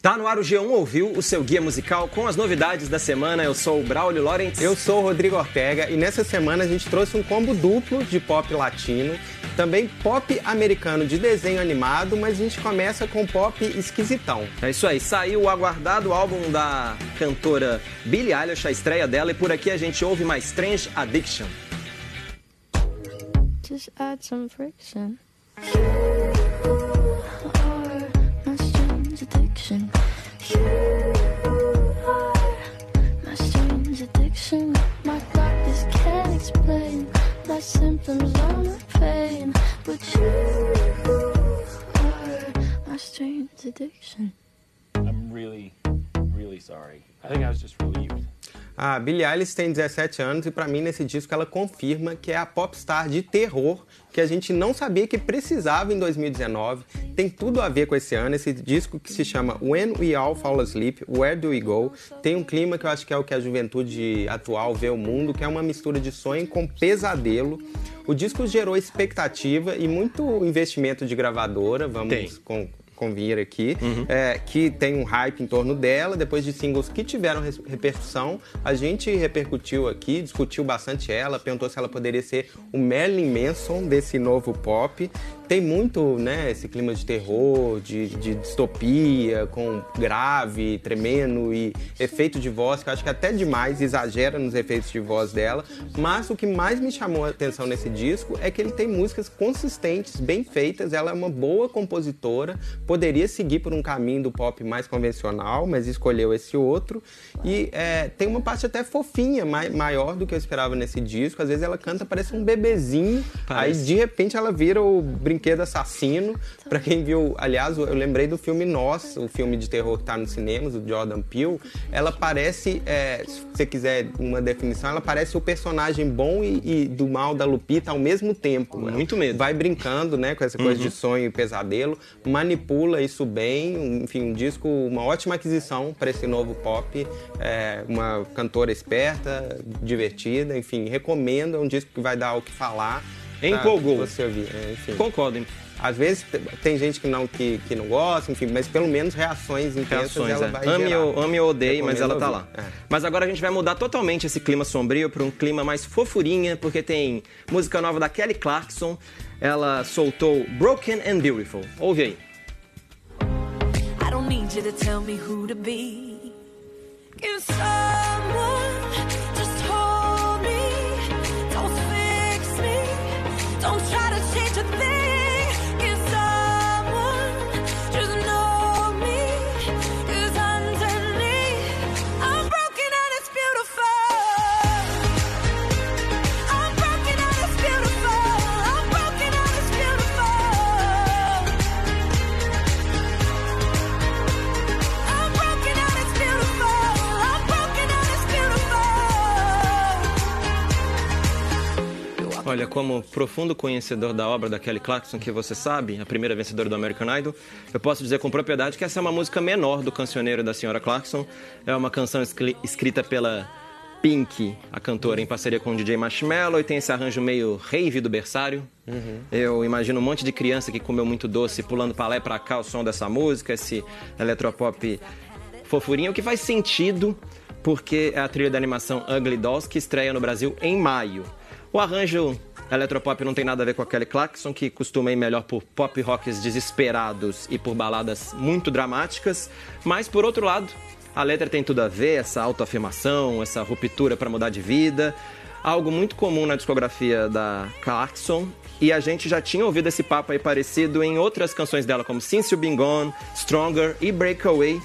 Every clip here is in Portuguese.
Tá no ar o G1 Ouviu, o seu guia musical com as novidades da semana. Eu sou o Braulio Lawrence. Eu sou o Rodrigo Ortega e nessa semana a gente trouxe um combo duplo de pop latino, também pop americano de desenho animado, mas a gente começa com pop esquisitão. É isso aí, saiu o aguardado álbum da cantora Billie Eilish, a estreia dela, e por aqui a gente ouve mais Strange Addiction. Just add some friction. I think I was just relieved. A Billie Eilish tem 17 anos e para mim nesse disco ela confirma que é a popstar de terror que a gente não sabia que precisava em 2019. Tem tudo a ver com esse ano. Esse disco que se chama When We All Fall Asleep, Where Do We Go? Tem um clima que eu acho que é o que a juventude atual vê o mundo, que é uma mistura de sonho com pesadelo. O disco gerou expectativa e muito investimento de gravadora, vamos com, convir aqui, uhum. é, que tem um hype em torno dela, depois de singles que tiveram repercussão. A gente repercutiu aqui, discutiu bastante ela, perguntou se ela poderia ser o Marilyn Manson desse novo pop tem muito, né, esse clima de terror, de, de, distopia, com grave, tremendo e efeito de voz, que eu acho que até demais exagera nos efeitos de voz dela. Mas o que mais me chamou a atenção nesse disco é que ele tem músicas consistentes, bem feitas. Ela é uma boa compositora, poderia seguir por um caminho do pop mais convencional, mas escolheu esse outro. E é, tem uma parte até fofinha, mai, maior do que eu esperava nesse disco. Às vezes ela canta, parece um bebezinho, parece. aí de repente ela vira o brinquedo brinquedo assassino. Para quem viu, aliás, eu lembrei do filme Nós, o filme de terror que tá nos cinemas, do Jordan Peele. Ela parece, é, se você quiser uma definição, ela parece o personagem bom e, e do mal da Lupita ao mesmo tempo. Muito medo. Vai brincando, né, com essa coisa uhum. de sonho e pesadelo, manipula isso bem. Enfim, um disco, uma ótima aquisição para esse novo pop. É, uma cantora esperta, divertida, enfim, recomendo. É um disco que vai dar o que falar. Empolgou. Você ouvir, é, enfim. Concordo. Às vezes tem gente que não, que, que não gosta, enfim, mas pelo menos reações intensas reações, ela é. vai ame ou, ame ou odeie, mas ela tá lá. É. Mas agora a gente vai mudar totalmente esse clima sombrio para um clima mais fofurinha, porque tem música nova da Kelly Clarkson. Ela soltou Broken and Beautiful. Ouve aí. I don't need you to tell me who to be. Give someone Olha, como profundo conhecedor da obra da Kelly Clarkson, que você sabe, a primeira vencedora do American Idol, eu posso dizer com propriedade que essa é uma música menor do cancioneiro da senhora Clarkson. É uma canção escrita pela Pink, a cantora, em parceria com o DJ Marshmello, e tem esse arranjo meio rave do berçário. Uhum. Eu imagino um monte de criança que comeu muito doce pulando pra lá e pra cá o som dessa música, esse eletropop fofurinho, o que faz sentido porque é a trilha da animação Ugly Dolls que estreia no Brasil em maio. O arranjo eletropop não tem nada a ver com a Kelly Clarkson, que costuma ir melhor por pop rocks desesperados e por baladas muito dramáticas. Mas, por outro lado, a letra tem tudo a ver, essa autoafirmação, essa ruptura para mudar de vida. Algo muito comum na discografia da Clarkson. E a gente já tinha ouvido esse papo aí parecido em outras canções dela, como Since You Been Gone, Stronger e Breakaway.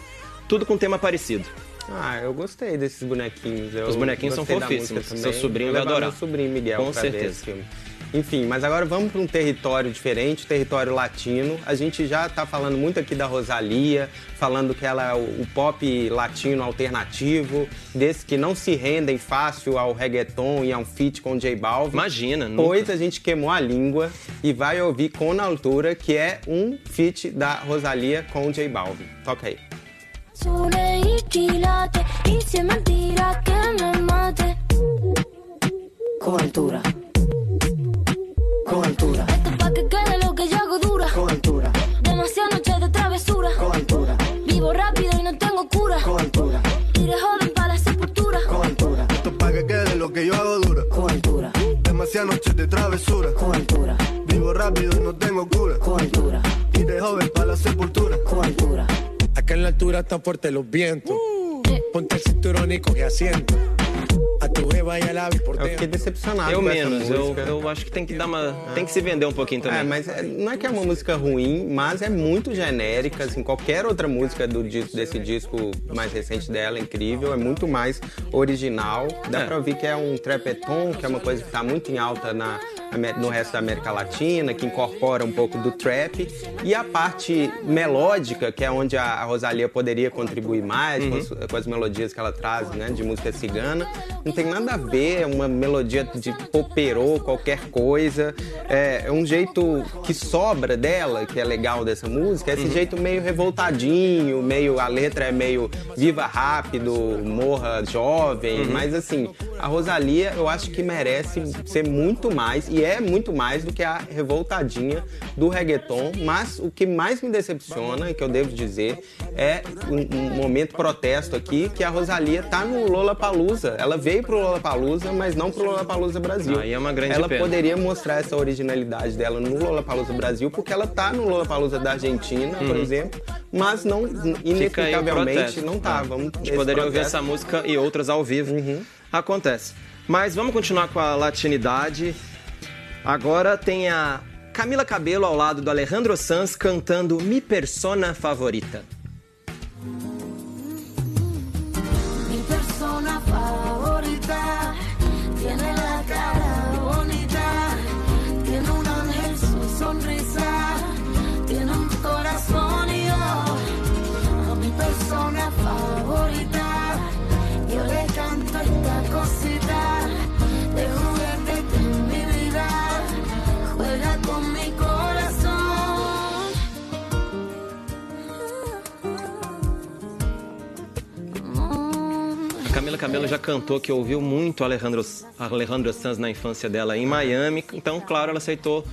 Tudo com tema parecido. Ah, eu gostei desses bonequinhos. Eu Os bonequinhos são fofíssimos. Seu sobrinho vai adorar. Meu sobrinho Miguel Com certeza. Enfim, mas agora vamos para um território diferente, território latino. A gente já está falando muito aqui da Rosalia, falando que ela é o pop latino alternativo, desses que não se rendem fácil ao reggaeton e a um feat com J Balvin. Imagina, nunca. Pois a gente queimou a língua e vai ouvir Com Na Altura, que é um feat da Rosalia com J Balvin. Toca aí. Sole vigilate insieme a tira che non mate con altura. Con altura. Esto es pa' que quede lo que yo hago dura. Con altura. Demasiadas noches de travesura. Con altura. Vivo rápido y no tengo cura. Con altura. Tire joven pa' la sepultura. Con altura. Esto es pa' que quede lo que yo hago dura. Con altura. Demasiadas noches de travesura. Con altura. Vivo rápido y no tengo cura. Altura están fuertes los vientos. Ponte el cinturón y coge asiento. A tu jeva e por Eu fiquei decepcionado Eu com essa menos, eu, música. eu acho que tem que dar uma. Tem que se vender um pouquinho também. É, mas é- não é que é uma música ruim, mas é muito genérica, assim, qualquer outra música do disco, desse disco mais recente dela é incrível, é muito mais original. Dá É. pra ouvir que é um trepeton, que é uma coisa que tá muito em alta na, no resto da América Latina, que incorpora um pouco do trap. E a parte melódica, que é onde a Rosalia poderia contribuir mais com, as, com as melodias que ela traz, né, de música cigana. Não tem nada a ver, é uma melodia de poperô, qualquer coisa. É, é um jeito que sobra dela, que é legal dessa música, é esse jeito meio revoltadinho, meio a letra é meio viva rápido, morra jovem, mas assim, a Rosalia eu acho que merece ser muito mais e é muito mais do que a revoltadinha do reggaeton, mas o que mais me decepciona, e que eu devo dizer, é um, um momento protesto aqui, que a Rosalia tá no Lollapalooza. Ela veio pro Lollapalooza, mas não pro Lollapalooza Brasil. Aí é uma grande Ela pena. poderia mostrar essa originalidade dela no Lollapalooza Brasil, porque ela tá no Lollapalooza da Argentina, por exemplo, mas não inexplicavelmente protesto. não tá. É. A gente poderia ouvir essa música e outras ao vivo. Acontece. Mas vamos continuar com a latinidade. Agora tem a Camila Cabello ao lado do Alejandro Sanz cantando Mi Persona Favorita. Camila Cabello já cantou que ouviu muito Alejandro, Alejandro Sanz na infância dela em Miami, então, claro, ela aceitou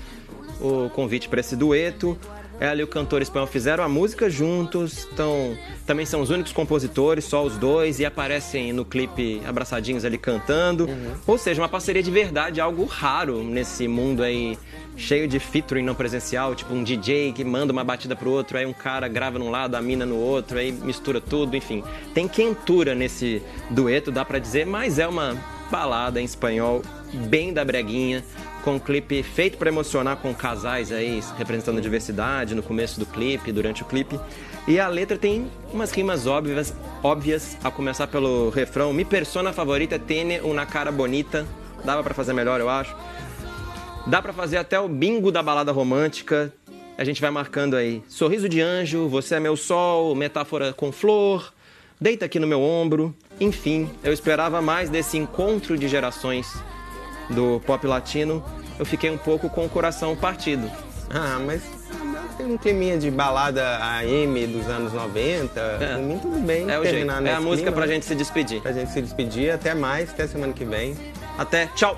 o convite para esse dueto. Ela e o cantor espanhol fizeram a música juntos, então também são os únicos compositores, só os dois, e aparecem no clipe abraçadinhos ali cantando. Ou seja, uma parceria de verdade, algo raro nesse mundo aí cheio de featuring não presencial, tipo um DJ que manda uma batida pro outro, aí um cara grava num lado, a mina no outro, aí mistura tudo, enfim. Tem quentura nesse dueto, dá pra dizer, mas é uma balada em espanhol bem da breguinha, com um clipe feito pra emocionar com casais aí representando a diversidade no começo do clipe, durante o clipe. E a letra tem umas rimas óbvias, óbvias a começar pelo refrão Mi persona favorita tiene una cara bonita. Dava pra fazer melhor, eu acho. Dá pra fazer até o bingo da balada romântica. A gente vai marcando aí. Sorriso de anjo, você é meu sol, metáfora com flor, deita aqui no meu ombro. Enfim, eu esperava mais desse encontro de gerações do pop latino. Eu fiquei um pouco com o coração partido. Ah, mas tem um climinha de balada AM dos anos 90. É. Por mim, tudo bem. É o jeito. É a música clima, pra né? gente se despedir. Pra gente se despedir. Até mais, até semana que vem. Até, tchau!